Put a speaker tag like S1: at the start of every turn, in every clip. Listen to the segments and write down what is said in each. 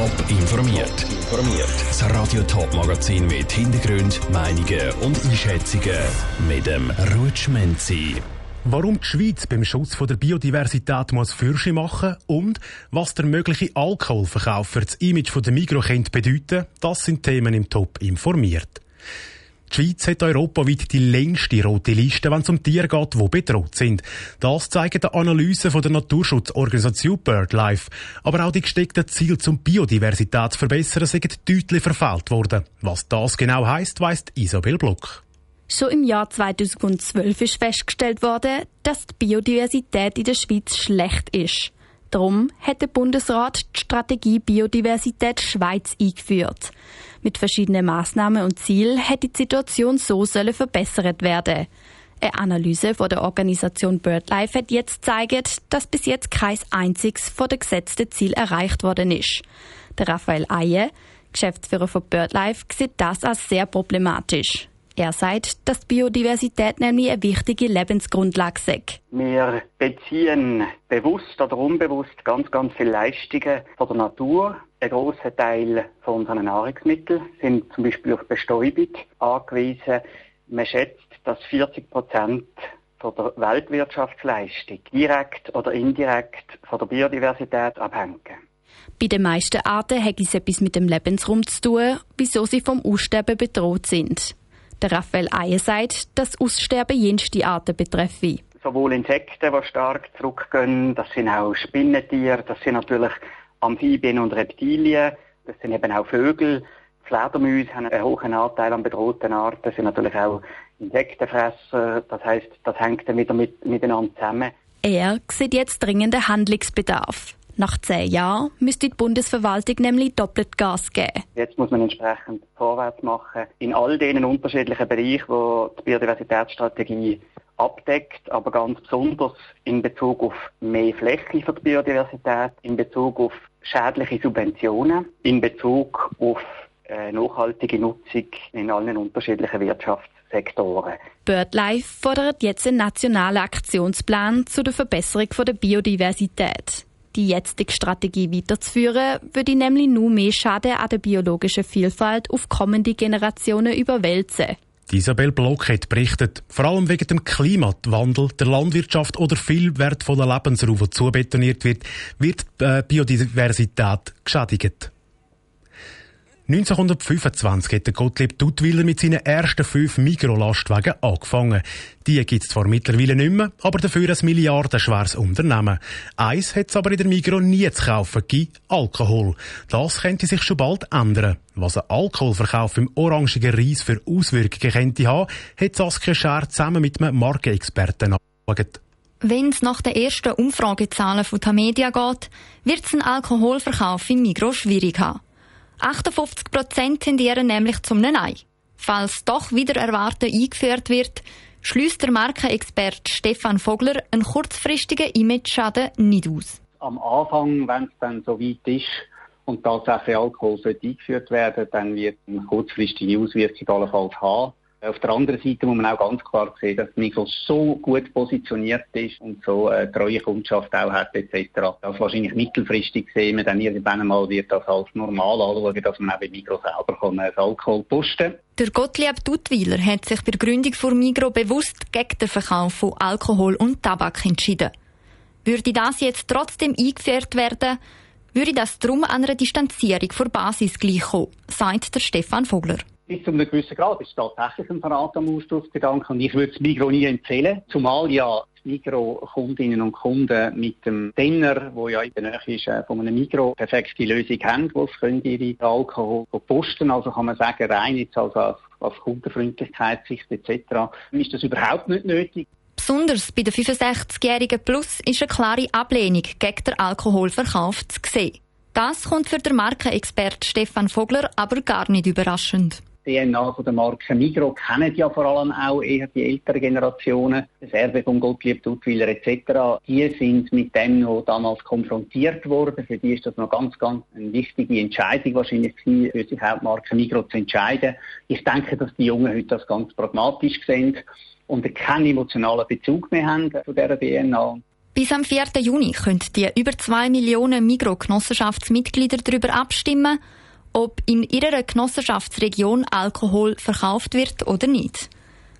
S1: Top informiert. Informiert. Das Radio Top Magazin mit Hintergrund, Meinungen und Einschätzungen mit dem Rutschmenzi.
S2: Warum die Schweiz beim Schutz der Biodiversität muss Fürsche machen und was der mögliche Alkoholverkauf für das Image der Migros bedeuten, das sind Themen im Top informiert. Die Schweiz hat europaweit die längste rote Liste, wenn es um Tiere geht, die bedroht sind. Das zeigen die Analysen der Naturschutzorganisation BirdLife. Aber auch die gesteckten Ziele zum Biodiversität zu verbessern sind deutlich verfehlt worden. Was das genau heisst, weiss Isabel Block.
S3: Schon im Jahr 2012 ist festgestellt worden, dass die Biodiversität in der Schweiz schlecht ist. Darum hat der Bundesrat die Strategie Biodiversität Schweiz eingeführt. Mit verschiedenen Maßnahmen und Zielen hätte die Situation so sollen verbessert werden. Eine Analyse von der Organisation BirdLife hat jetzt gezeigt, dass bis jetzt kein einziges von den gesetzten Ziel erreicht worden ist. Der Raphael Eie, Geschäftsführer von BirdLife, sieht das als sehr problematisch. Er sagt, dass Biodiversität nämlich eine wichtige Lebensgrundlage sei.
S4: Wir beziehen bewusst oder unbewusst ganz, ganz viele Leistungen von der Natur. Ein grosser Teil von unseren Nahrungsmitteln sind zum Beispiel auf Bestäubung angewiesen. Man schätzt, dass 40 Prozent von der Weltwirtschaftsleistung direkt oder indirekt von der Biodiversität abhängen.
S3: Bei den meisten Arten hat es etwas mit dem Lebensraum zu tun, wieso sie vom Aussterben bedroht sind. Der Raphael Eie sagt, dass Aussterben jenste Arten betreffe.
S4: Sowohl Insekten, die stark zurückgehen, das sind auch Spinnentiere, das sind natürlich Amphibien und Reptilien, das sind eben auch Vögel. Fledermäuse haben einen hohen Anteil an bedrohten Arten, das sind natürlich auch Insektenfresser, das heißt, das hängt dann wieder mit, miteinander zusammen.
S3: Er sieht jetzt dringenden Handlungsbedarf. Nach zehn Jahren müsste die Bundesverwaltung nämlich doppelt Gas geben.
S4: Jetzt muss man entsprechend vorwärts machen. In all den unterschiedlichen Bereichen, wo die Biodiversitätsstrategie abdeckt, aber ganz besonders in Bezug auf mehr Fläche für die Biodiversität, in Bezug auf schädliche Subventionen, in Bezug auf äh, nachhaltige Nutzung in allen unterschiedlichen Wirtschaftssektoren.
S3: BirdLife fordert jetzt einen nationalen Aktionsplan zu der Verbesserung der Biodiversität. Die jetzige Strategie weiterzuführen, würde nämlich nur mehr Schaden an der biologischen Vielfalt auf kommende Generationen überwälzen.
S2: Isabel Block hat berichtet, vor allem wegen dem Klimawandel, der Landwirtschaft oder viel wertvoller Lebensraum, der zubetoniert wird, wird die äh, Biodiversität geschädigt. 1925 hat Gottlieb Duttwiller mit seinen ersten fünf Mikrolastwagen angefangen. Die gibt es zwar mittlerweile nicht mehr, aber dafür ein milliardenschweres Unternehmen. Eins hat es aber in der Migro nie zu kaufen gegeben, Alkohol. Das könnte sich schon bald ändern. Was ein Alkoholverkauf im orangigen Reis für Auswirkungen könnte haben, hat Saskia Scher zusammen mit einem Markenexperten angeschaut.
S5: Wenn es nach den ersten Umfragezahlen von Tamedia geht, wird es einen Alkoholverkauf im Migro schwierig haben. 58 Prozent tendieren nämlich zum Nein. Falls doch wieder erwarten eingeführt wird, schließt der Markenexperte Stefan Vogler einen kurzfristigen Image-Schaden nicht aus.
S6: Am Anfang, wenn es dann so weit ist und tatsächlich Alkohol eingeführt werden dann wird eine kurzfristige Auswirkung allenfalls haben. Auf der anderen Seite muss man auch ganz klar sehen, dass Migros so gut positioniert ist und so eine treue Kundschaft auch hat etc. Das wahrscheinlich mittelfristig sehen wir dann irgendwann einmal wird das als normal anschauen, dass man auch bei Migros selber kann, äh, Alkohol posten
S5: Der Gottlieb Duttweiler hat sich bei der Gründung von Migros bewusst gegen den Verkauf von Alkohol und Tabak entschieden. Würde das jetzt trotzdem eingeführt werden, würde das drum an einer Distanzierung vor Basis gleichkommen, sagt der Stefan Vogler
S6: bis zu einem gewissen Grad ist tatsächlich ein Verrat am Austauschgedanken und ich würde es Migro nie empfehlen, zumal ja die Migro-Kundinnen und Kunden mit dem Tenner, wo ja in der Nähe ist, äh, von einem Migro perfekte Lösung haben, wo sie ihre Alkohol posten Also kann man sagen, rein jetzt also als, als Kundenfreundlichkeitssicht etc. ist das überhaupt nicht nötig.
S5: Besonders bei den 65-Jährigen Plus ist eine klare Ablehnung gegen den Alkoholverkauf zu sehen. Das kommt für den Markenexpert Stefan Vogler aber gar nicht überraschend.
S6: DNA von der Marke Migro kennen ja vor allem auch eher die älteren Generationen, das Erbe von Gottlieb Duttwiller etc. Die sind mit dem noch damals konfrontiert worden. Für die ist das noch ganz, ganz eine wichtige Entscheidung wahrscheinlich für sich auch die Marke Migro zu entscheiden. Ich denke, dass die Jungen heute das ganz pragmatisch sehen und keinen emotionalen Bezug mehr haben zu dieser DNA.
S5: Bis am 4. Juni können die über 2 Millionen Mikrogenossenschaftsmitglieder darüber abstimmen, ob in ihrer Genossenschaftsregion Alkohol verkauft wird oder nicht.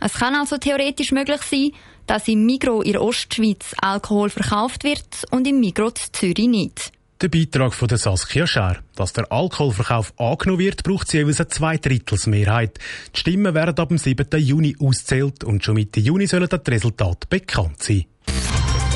S5: Es kann also theoretisch möglich sein, dass im Migro in Ostschweiz Alkohol verkauft wird und im Migro Zürich nicht.
S2: Der Beitrag von der Saskia Schär. Dass der Alkoholverkauf angenommen wird, braucht jeweils eine Zweidrittelsmehrheit. Die Stimmen werden ab dem 7. Juni auszählt und schon Mitte Juni sollen das Resultat bekannt sein.